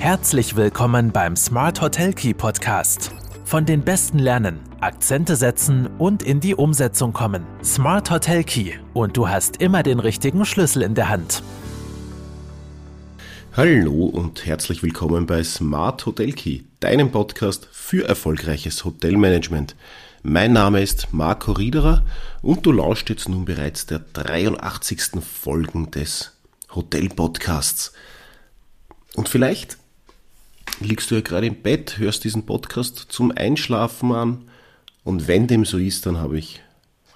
Herzlich willkommen beim Smart Hotel Key Podcast. Von den Besten lernen, Akzente setzen und in die Umsetzung kommen. Smart Hotel Key und du hast immer den richtigen Schlüssel in der Hand. Hallo und herzlich willkommen bei Smart Hotel Key, deinem Podcast für erfolgreiches Hotelmanagement. Mein Name ist Marco Riederer und du lauscht jetzt nun bereits der 83. Folgen des Hotel Podcasts. Und vielleicht liegst du ja gerade im Bett, hörst diesen Podcast zum Einschlafen an und wenn dem so ist, dann habe ich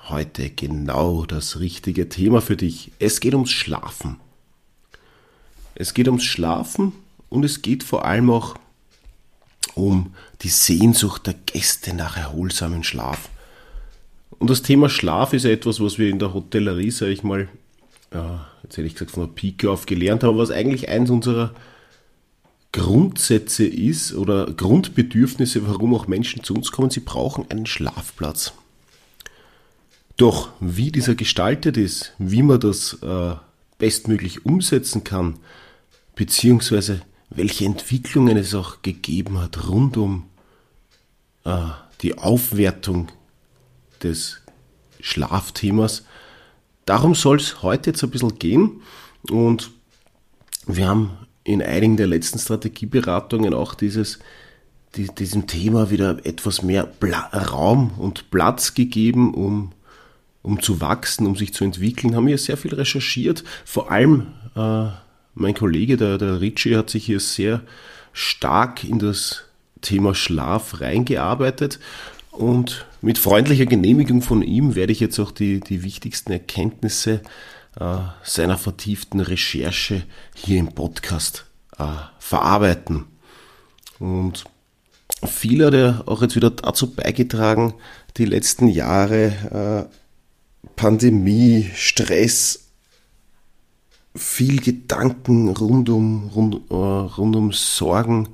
heute genau das richtige Thema für dich. Es geht ums Schlafen. Es geht ums Schlafen und es geht vor allem auch um die Sehnsucht der Gäste nach erholsamen Schlaf. Und das Thema Schlaf ist etwas, was wir in der Hotellerie, sage ich mal, ja, jetzt hätte ich gesagt, von der Pike auf gelernt haben, was eigentlich eins unserer Grundsätze ist oder Grundbedürfnisse, warum auch Menschen zu uns kommen. Sie brauchen einen Schlafplatz. Doch wie dieser gestaltet ist, wie man das äh, bestmöglich umsetzen kann, beziehungsweise welche Entwicklungen es auch gegeben hat rund um äh, die Aufwertung des Schlafthemas, darum soll es heute jetzt ein bisschen gehen und wir haben in einigen der letzten Strategieberatungen auch dieses, die, diesem Thema wieder etwas mehr Pla Raum und Platz gegeben, um, um zu wachsen, um sich zu entwickeln. Haben hier sehr viel recherchiert. Vor allem äh, mein Kollege, der, der Ritchie, hat sich hier sehr stark in das Thema Schlaf reingearbeitet. Und mit freundlicher Genehmigung von ihm werde ich jetzt auch die, die wichtigsten Erkenntnisse äh, seiner vertieften Recherche hier im Podcast äh, verarbeiten. Und viel hat er auch jetzt wieder dazu beigetragen, die letzten Jahre äh, Pandemie, Stress, viel Gedanken rund um, rund, äh, rund um Sorgen.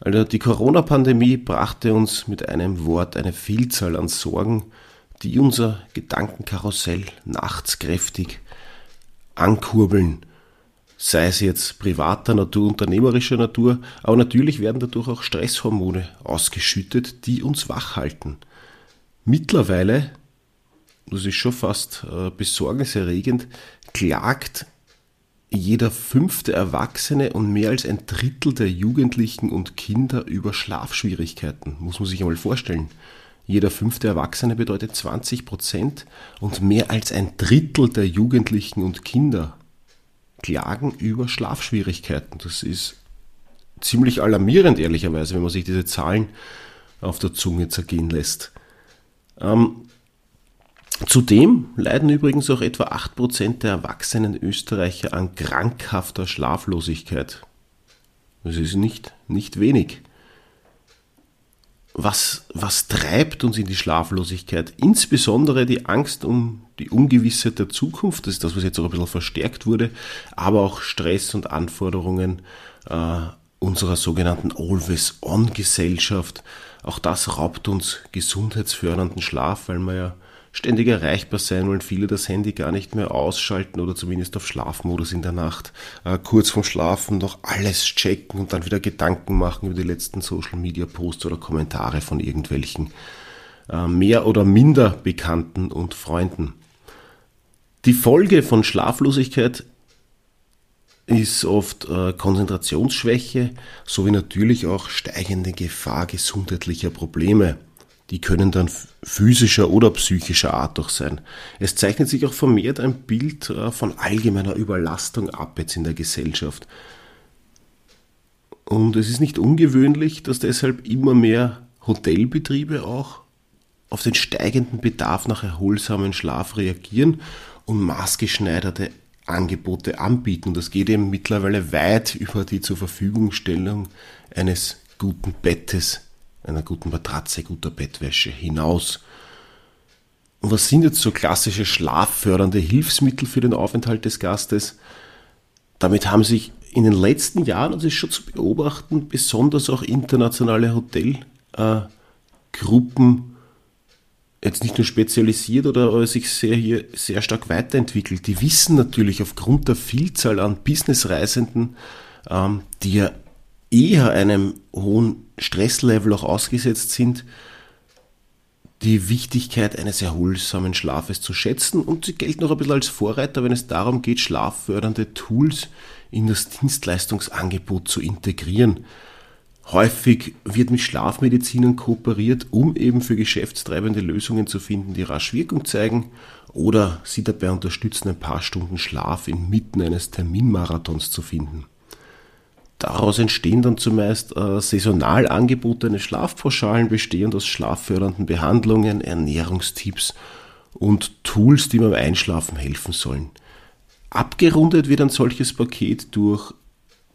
Also die Corona-Pandemie brachte uns mit einem Wort eine Vielzahl an Sorgen, die unser Gedankenkarussell nachts kräftig ankurbeln, sei es jetzt privater Natur, unternehmerischer Natur, aber natürlich werden dadurch auch Stresshormone ausgeschüttet, die uns wach halten. Mittlerweile, das ist schon fast äh, besorgniserregend, klagt jeder fünfte Erwachsene und mehr als ein Drittel der Jugendlichen und Kinder über Schlafschwierigkeiten. Muss man sich einmal vorstellen. Jeder fünfte Erwachsene bedeutet 20 Prozent und mehr als ein Drittel der Jugendlichen und Kinder klagen über Schlafschwierigkeiten. Das ist ziemlich alarmierend, ehrlicherweise, wenn man sich diese Zahlen auf der Zunge zergehen lässt. Ähm, zudem leiden übrigens auch etwa 8% der erwachsenen Österreicher an krankhafter Schlaflosigkeit. Das ist nicht, nicht wenig was, was treibt uns in die Schlaflosigkeit? Insbesondere die Angst um die Ungewissheit der Zukunft, das ist das, was jetzt auch ein bisschen verstärkt wurde, aber auch Stress und Anforderungen äh, unserer sogenannten Always-On-Gesellschaft. Auch das raubt uns gesundheitsfördernden Schlaf, weil wir ja ständig erreichbar sein wollen, viele das Handy gar nicht mehr ausschalten oder zumindest auf Schlafmodus in der Nacht. Äh, kurz vorm Schlafen noch alles checken und dann wieder Gedanken machen über die letzten Social Media Posts oder Kommentare von irgendwelchen äh, mehr oder minder Bekannten und Freunden. Die Folge von Schlaflosigkeit ist oft äh, Konzentrationsschwäche sowie natürlich auch steigende Gefahr gesundheitlicher Probleme die können dann physischer oder psychischer Art auch sein. Es zeichnet sich auch vermehrt ein Bild äh, von allgemeiner Überlastung ab jetzt in der Gesellschaft. Und es ist nicht ungewöhnlich, dass deshalb immer mehr Hotelbetriebe auch auf den steigenden Bedarf nach erholsamen Schlaf reagieren und maßgeschneiderte Angebote anbieten. Das geht eben mittlerweile weit über die zur Verfügungstellung eines guten Bettes einer guten Matratze, guter Bettwäsche hinaus. Und was sind jetzt so klassische schlaffördernde Hilfsmittel für den Aufenthalt des Gastes? Damit haben sich in den letzten Jahren, das ist schon zu beobachten, besonders auch internationale Hotelgruppen jetzt nicht nur spezialisiert oder sich sehr hier sehr stark weiterentwickelt. Die wissen natürlich aufgrund der Vielzahl an Businessreisenden, ähm, die ja eher einem hohen Stresslevel auch ausgesetzt sind, die Wichtigkeit eines erholsamen Schlafes zu schätzen und sie gelten auch ein bisschen als Vorreiter, wenn es darum geht, schlaffördernde Tools in das Dienstleistungsangebot zu integrieren. Häufig wird mit Schlafmedizinern kooperiert, um eben für geschäftstreibende Lösungen zu finden, die rasch Wirkung zeigen oder sie dabei unterstützen, ein paar Stunden Schlaf inmitten eines Terminmarathons zu finden. Daraus entstehen dann zumeist äh, saisonal angebotene Schlafpauschalen, bestehend aus schlaffördernden Behandlungen, Ernährungstipps und Tools, die beim Einschlafen helfen sollen. Abgerundet wird ein solches Paket durch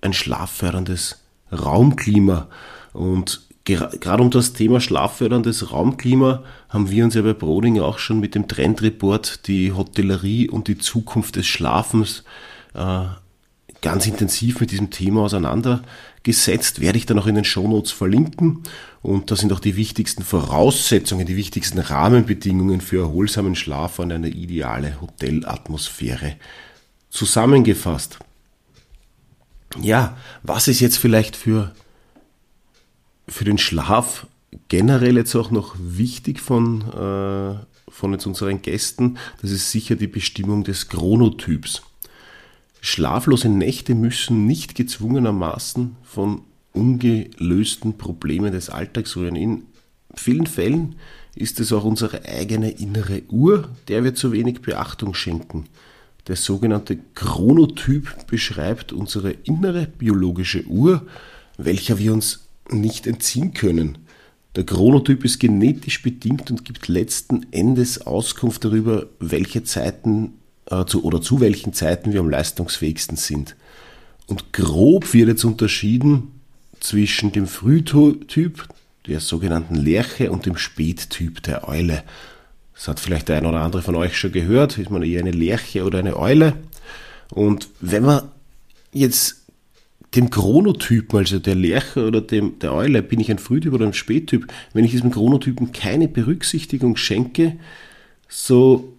ein schlafförderndes Raumklima. Und gerade um das Thema schlafförderndes Raumklima haben wir uns ja bei Broding auch schon mit dem Trendreport die Hotellerie und die Zukunft des Schlafens äh, ganz intensiv mit diesem Thema auseinandergesetzt, werde ich dann auch in den Shownotes verlinken. Und da sind auch die wichtigsten Voraussetzungen, die wichtigsten Rahmenbedingungen für erholsamen Schlaf und eine ideale Hotelatmosphäre zusammengefasst. Ja, was ist jetzt vielleicht für, für den Schlaf generell jetzt auch noch wichtig von, äh, von jetzt unseren Gästen? Das ist sicher die Bestimmung des Chronotyps. Schlaflose Nächte müssen nicht gezwungenermaßen von ungelösten Problemen des Alltags rühren. In vielen Fällen ist es auch unsere eigene innere Uhr, der wir zu wenig Beachtung schenken. Der sogenannte Chronotyp beschreibt unsere innere biologische Uhr, welcher wir uns nicht entziehen können. Der Chronotyp ist genetisch bedingt und gibt letzten Endes Auskunft darüber, welche Zeiten äh, zu, oder zu welchen Zeiten wir am leistungsfähigsten sind. Und grob wird jetzt unterschieden zwischen dem Frühtyp, der sogenannten Lerche, und dem Spättyp der Eule. Das hat vielleicht der ein oder andere von euch schon gehört. Ist man eher eine Lerche oder eine Eule? Und wenn man jetzt dem Chronotypen, also der Lerche oder dem, der Eule, bin ich ein Frühtyp oder ein Spättyp, wenn ich diesem Chronotypen keine Berücksichtigung schenke, so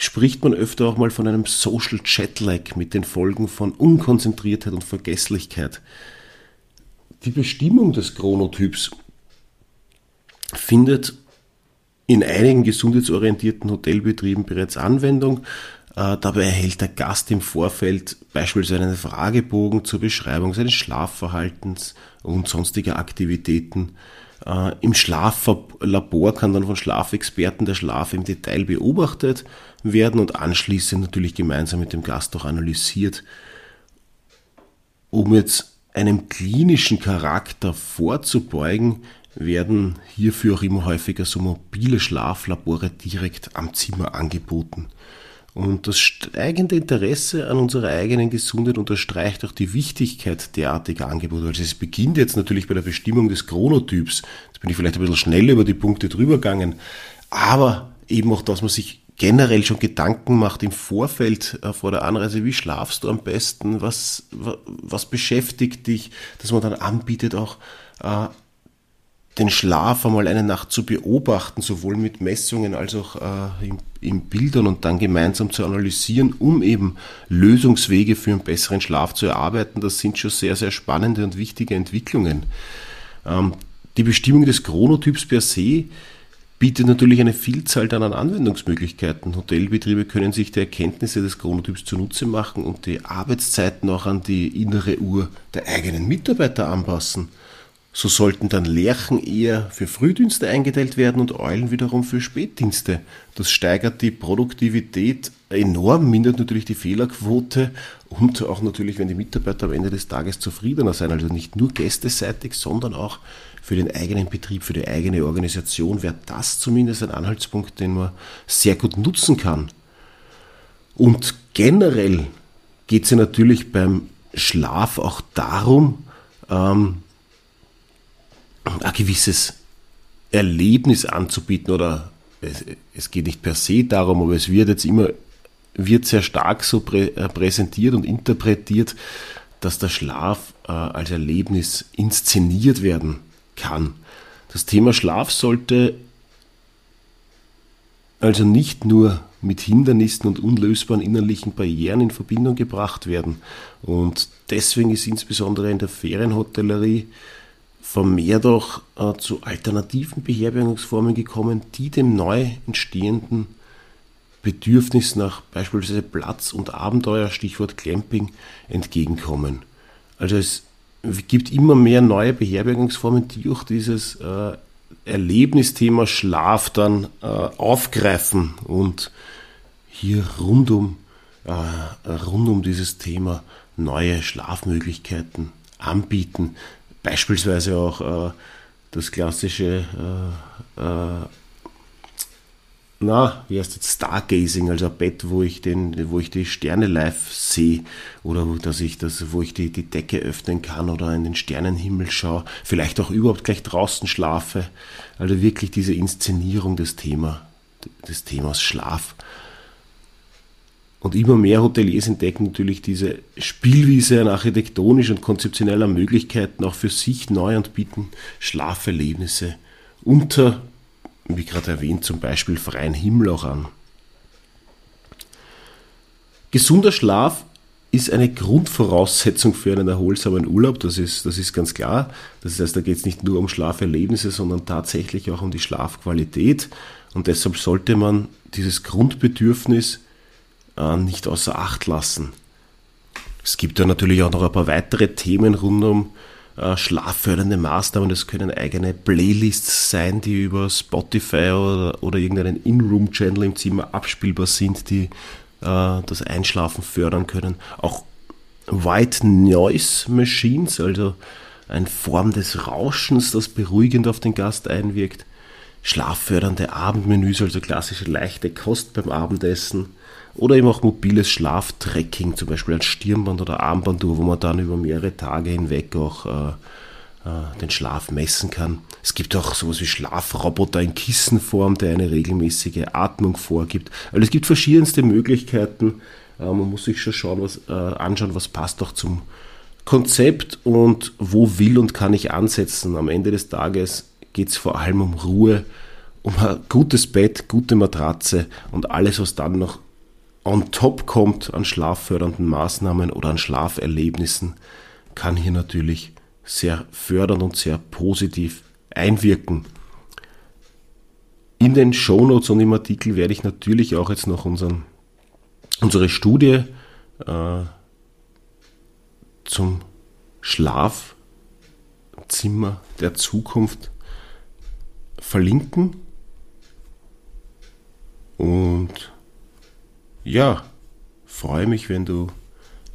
spricht man öfter auch mal von einem Social Jetlag mit den Folgen von Unkonzentriertheit und Vergesslichkeit. Die Bestimmung des Chronotyps findet in einigen gesundheitsorientierten Hotelbetrieben bereits Anwendung. Äh, dabei erhält der Gast im Vorfeld beispielsweise einen Fragebogen zur Beschreibung seines Schlafverhaltens und sonstiger Aktivitäten. Äh, Im Schlaflabor kann dann von Schlafexperten der Schlaf im Detail beobachtet werden und anschließend natürlich gemeinsam mit dem Gast auch analysiert. Um jetzt einem klinischen Charakter vorzubeugen, werden hierfür auch immer häufiger so mobile Schlaflabore direkt am Zimmer angeboten. Und das steigende Interesse an unserer eigenen Gesundheit unterstreicht auch die Wichtigkeit derartiger Angebote. Also es beginnt jetzt natürlich bei der Bestimmung des Chronotyps. Jetzt bin ich vielleicht ein bisschen schnell über die Punkte drüber gegangen. Aber eben auch, dass man sich generell schon Gedanken macht im Vorfeld äh, vor der Anreise, wie schlafst du am besten, was, was beschäftigt dich, dass man dann anbietet auch äh, den Schlaf einmal eine Nacht zu beobachten, sowohl mit Messungen als auch äh, in, in, Bildern und dann gemeinsam zu analysieren, um eben Lösungswege für einen besseren Schlaf zu erarbeiten. Das sind schon sehr, sehr spannende und wichtige Entwicklungen. Ähm, die Bestimmung des Chronotyps per se bietet natürlich eine Vielzahl dann an Anwendungsmöglichkeiten. Hotelbetriebe können sich die Erkenntnisse des Chronotyps zunutze machen und die Arbeitszeiten auch an die innere Uhr der eigenen Mitarbeiter anpassen. So sollten dann Lerchen eher für Frühdienste eingeteilt werden und Eulen wiederum für Spätdienste. Das steigert die Produktivität enorm, mindert natürlich die Fehlerquote und auch natürlich, wenn die Mitarbeiter am Ende des Tages zufriedener sein. Also nicht nur gästeseitig, sondern auch für den eigenen Betrieb, für die eigene Organisation wäre das zumindest ein Anhaltspunkt, den man sehr gut nutzen kann. Und generell geht es ja natürlich beim Schlaf auch darum, ähm, ein gewisses Erlebnis anzubieten oder es, es, geht nicht per se darum, aber es wird jetzt immer, wird sehr stark so prä, äh, präsentiert und interpretiert, dass der Schlaf äh, als Erlebnis inszeniert werden kann. Das Thema Schlaf sollte also nicht nur mit Hindernissen und unlösbaren innerlichen Barrieren in Verbindung gebracht werden. Und deswegen ist insbesondere in der Ferienhotellerie vermehrt auch äh, zu alternativen Beherbergungsformen gekommen, die dem neu entstehenden Bedürfnis nach beispielsweise Platz und Abenteuer, Stichwort Clamping, entgegenkommen. Also es gibt immer mehr neue Beherbergungsformen, die auch dieses äh, Erlebnisthema Schlaf dann äh, aufgreifen und hier rund äh, rund um dieses Thema neue Schlafmöglichkeiten anbieten. Beispielsweise auch äh, das klassische äh, äh, na, wie heißt das, Stargazing, also ein Bett, wo ich den, wo ich die Sterne live sehe oder wo, dass ich das, wo ich die, die Decke öffnen kann oder in den Sternenhimmel schaue, vielleicht auch überhaupt gleich draußen schlafe. Also wirklich diese Inszenierung des Thema, des Themas Schlaf. Und immer mehr Hoteliers entdecken natürlich diese Spielwiese an architektonisch und konzeptioneller Möglichkeiten auch für sich neu und bieten Schlaferlebnisse unter wie gerade erwähnt, zum Beispiel freien Himmel auch an. Gesunder Schlaf ist eine Grundvoraussetzung für einen erholsamen Urlaub, das ist, das ist ganz klar. Das heißt, da geht es nicht nur um Schlaferlebnisse, sondern tatsächlich auch um die Schlafqualität. Und deshalb sollte man dieses Grundbedürfnis äh, nicht außer Acht lassen. Es gibt da natürlich auch noch ein paar weitere Themen rund um äh, schlaffördernde Maßnahmen. Das können eigene Playlists sein, die über Spotify oder, oder irgendeinen In-Room-Channel im Zimmer abspielbar sind, die äh, das Einschlafen fördern können. Auch White Noise Machines, also eine Form des Rauschens, das beruhigend auf den Gast einwirkt. Schlaffördernde Abendmenüs, also klassische leichte Kost beim Abendessen oder eben auch mobiles Schlaftracking, zum Beispiel ein Stirnband oder Armbanduhr, wo man dann über mehrere Tage hinweg auch äh, äh, den Schlaf messen kann. Es gibt auch sowas wie Schlafroboter in Kissenform, der eine regelmäßige Atmung vorgibt. Also es gibt verschiedenste Möglichkeiten. Äh, man muss sich schon schauen, was, äh, anschauen, was passt auch zum Konzept und wo will und kann ich ansetzen. Am Ende des Tages geht es vor allem um Ruhe, um ein gutes Bett, gute Matratze und alles, was dann noch on top kommt an schlaffördernden Maßnahmen oder an Schlaferlebnissen, kann hier natürlich sehr fördernd und sehr positiv einwirken. In den Shownotes und im Artikel werde ich natürlich auch jetzt noch unseren, unsere Studie äh, zum Schlafzimmer der Zukunft verlinken. Und ja, freue mich, wenn du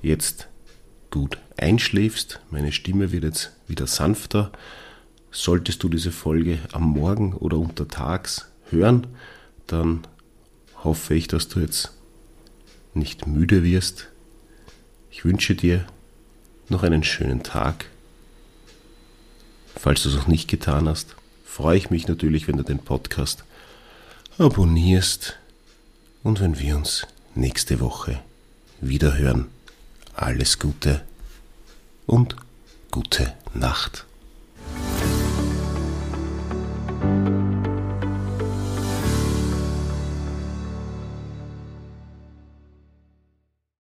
jetzt gut einschläfst. Meine Stimme wird jetzt wieder sanfter. Solltest du diese Folge am Morgen oder untertags hören, dann hoffe ich, dass du jetzt nicht müde wirst. Ich wünsche dir noch einen schönen Tag. Falls du es noch nicht getan hast, freue ich mich natürlich, wenn du den Podcast abonnierst und wenn wir uns nächste Woche wieder hören. Alles Gute und gute Nacht.